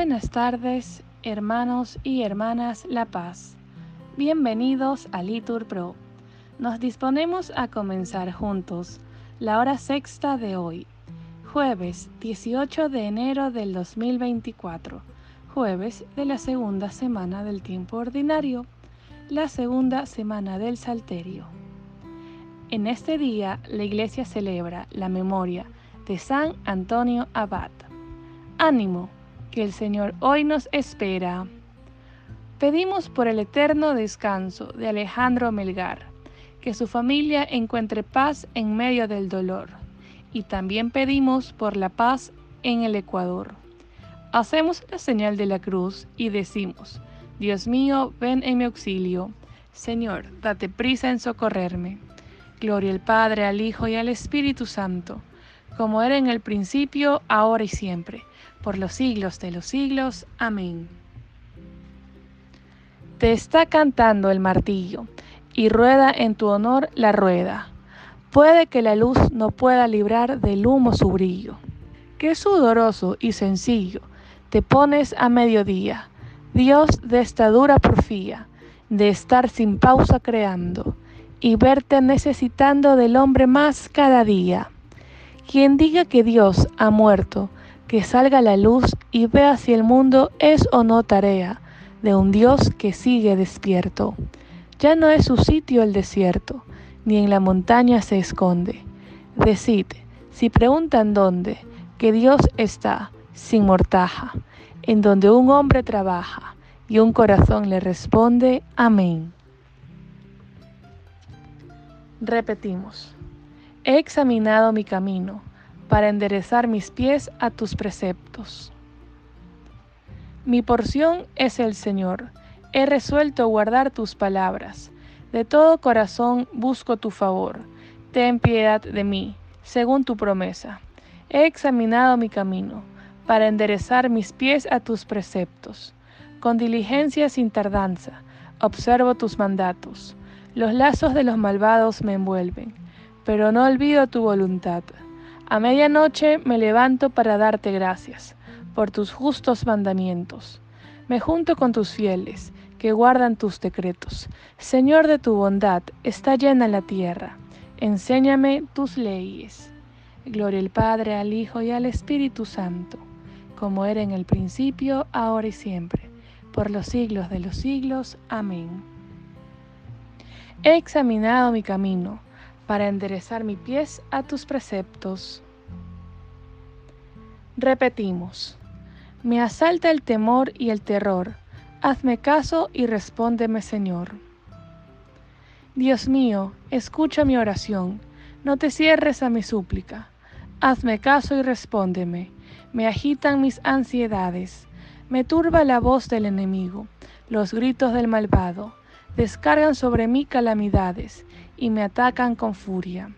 Buenas tardes, hermanos y hermanas La Paz. Bienvenidos a Litur Pro. Nos disponemos a comenzar juntos la hora sexta de hoy, jueves 18 de enero del 2024, jueves de la segunda semana del tiempo ordinario, la segunda semana del Salterio. En este día la Iglesia celebra la memoria de San Antonio Abad. Ánimo, que el Señor hoy nos espera. Pedimos por el eterno descanso de Alejandro Melgar, que su familia encuentre paz en medio del dolor, y también pedimos por la paz en el Ecuador. Hacemos la señal de la cruz y decimos, Dios mío, ven en mi auxilio. Señor, date prisa en socorrerme. Gloria al Padre, al Hijo y al Espíritu Santo, como era en el principio, ahora y siempre por los siglos de los siglos. Amén. Te está cantando el martillo, y rueda en tu honor la rueda. Puede que la luz no pueda librar del humo su brillo. Qué sudoroso y sencillo te pones a mediodía, Dios de esta dura porfía, de estar sin pausa creando, y verte necesitando del hombre más cada día. Quien diga que Dios ha muerto, que salga la luz y vea si el mundo es o no tarea de un Dios que sigue despierto. Ya no es su sitio el desierto, ni en la montaña se esconde. Decid, si preguntan dónde, que Dios está, sin mortaja, en donde un hombre trabaja y un corazón le responde, amén. Repetimos, he examinado mi camino para enderezar mis pies a tus preceptos. Mi porción es el Señor, he resuelto guardar tus palabras, de todo corazón busco tu favor, ten piedad de mí, según tu promesa. He examinado mi camino, para enderezar mis pies a tus preceptos. Con diligencia sin tardanza, observo tus mandatos. Los lazos de los malvados me envuelven, pero no olvido tu voluntad. A medianoche me levanto para darte gracias por tus justos mandamientos. Me junto con tus fieles, que guardan tus decretos. Señor de tu bondad, está llena la tierra. Enséñame tus leyes. Gloria al Padre, al Hijo y al Espíritu Santo, como era en el principio, ahora y siempre, por los siglos de los siglos. Amén. He examinado mi camino para enderezar mi pies a tus preceptos. Repetimos, me asalta el temor y el terror, hazme caso y respóndeme Señor. Dios mío, escucha mi oración, no te cierres a mi súplica, hazme caso y respóndeme, me agitan mis ansiedades, me turba la voz del enemigo, los gritos del malvado, descargan sobre mí calamidades y me atacan con furia.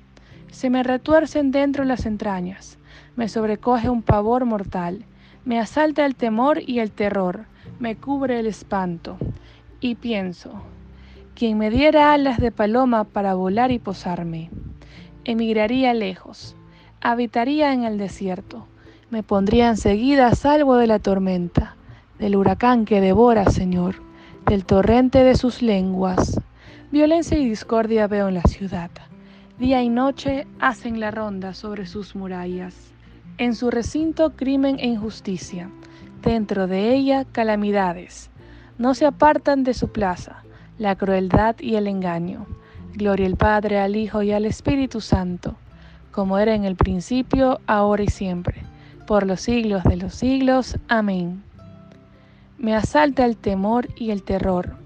Se me retuercen dentro las entrañas, me sobrecoge un pavor mortal, me asalta el temor y el terror, me cubre el espanto. Y pienso, quien me diera alas de paloma para volar y posarme, emigraría lejos, habitaría en el desierto, me pondría enseguida a salvo de la tormenta, del huracán que devora, Señor del torrente de sus lenguas. Violencia y discordia veo en la ciudad. Día y noche hacen la ronda sobre sus murallas. En su recinto crimen e injusticia. Dentro de ella calamidades. No se apartan de su plaza la crueldad y el engaño. Gloria al Padre, al Hijo y al Espíritu Santo, como era en el principio, ahora y siempre, por los siglos de los siglos. Amén. Me asalta el temor y el terror.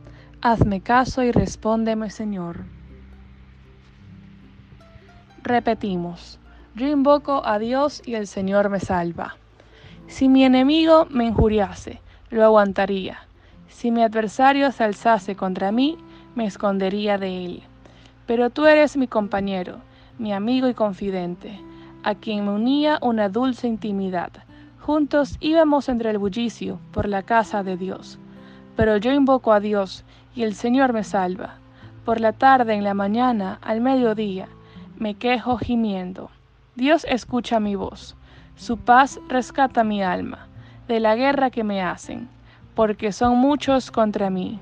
Hazme caso y respóndeme, Señor. Repetimos, yo invoco a Dios y el Señor me salva. Si mi enemigo me injuriase, lo aguantaría. Si mi adversario se alzase contra mí, me escondería de él. Pero tú eres mi compañero, mi amigo y confidente, a quien me unía una dulce intimidad Juntos íbamos entre el bullicio por la casa de Dios. Pero yo invoco a Dios y el Señor me salva. Por la tarde, en la mañana, al mediodía, me quejo gimiendo. Dios escucha mi voz. Su paz rescata mi alma. de la guerra que me hacen, porque son muchos contra mí.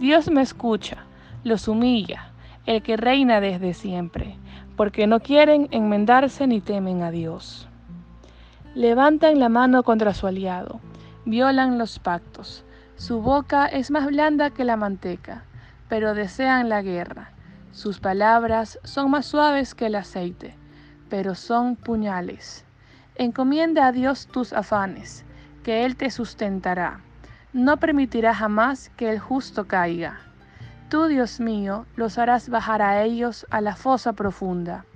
Dios me escucha, los humilla, el que reina desde siempre, porque no quieren enmendarse ni temen a Dios. Levantan la mano contra su aliado, violan los pactos. Su boca es más blanda que la manteca, pero desean la guerra. Sus palabras son más suaves que el aceite, pero son puñales. Encomienda a Dios tus afanes, que Él te sustentará. No permitirá jamás que el justo caiga. Tú, Dios mío, los harás bajar a ellos a la fosa profunda.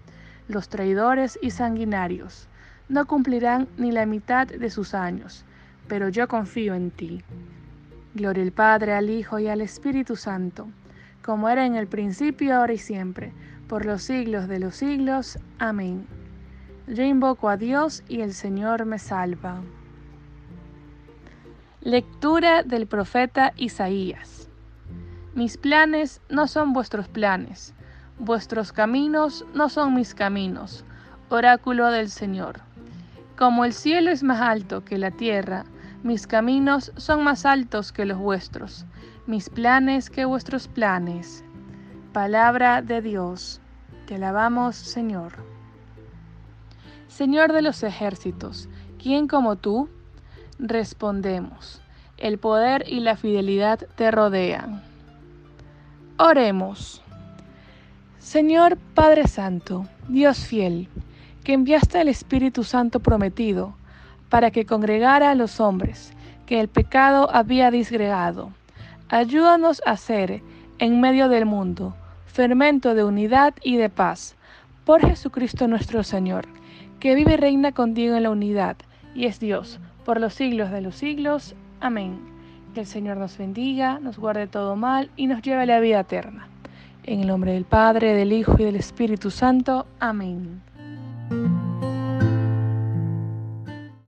Los traidores y sanguinarios no cumplirán ni la mitad de sus años, pero yo confío en ti. Gloria al Padre, al Hijo y al Espíritu Santo, como era en el principio, ahora y siempre, por los siglos de los siglos. Amén. Yo invoco a Dios y el Señor me salva. Lectura del profeta Isaías. Mis planes no son vuestros planes, vuestros caminos no son mis caminos, oráculo del Señor. Como el cielo es más alto que la tierra, mis caminos son más altos que los vuestros, mis planes que vuestros planes. Palabra de Dios. Te alabamos, Señor. Señor de los ejércitos, ¿quién como tú? Respondemos, el poder y la fidelidad te rodean. Oremos. Señor Padre Santo, Dios fiel, que enviaste al Espíritu Santo prometido para que congregara a los hombres que el pecado había disgregado, ayúdanos a ser, en medio del mundo, fermento de unidad y de paz, por Jesucristo nuestro Señor, que vive y reina contigo en la unidad, y es Dios, por los siglos de los siglos. Amén. Que el Señor nos bendiga, nos guarde todo mal y nos lleve a la vida eterna. En el nombre del Padre, del Hijo y del Espíritu Santo. Amén.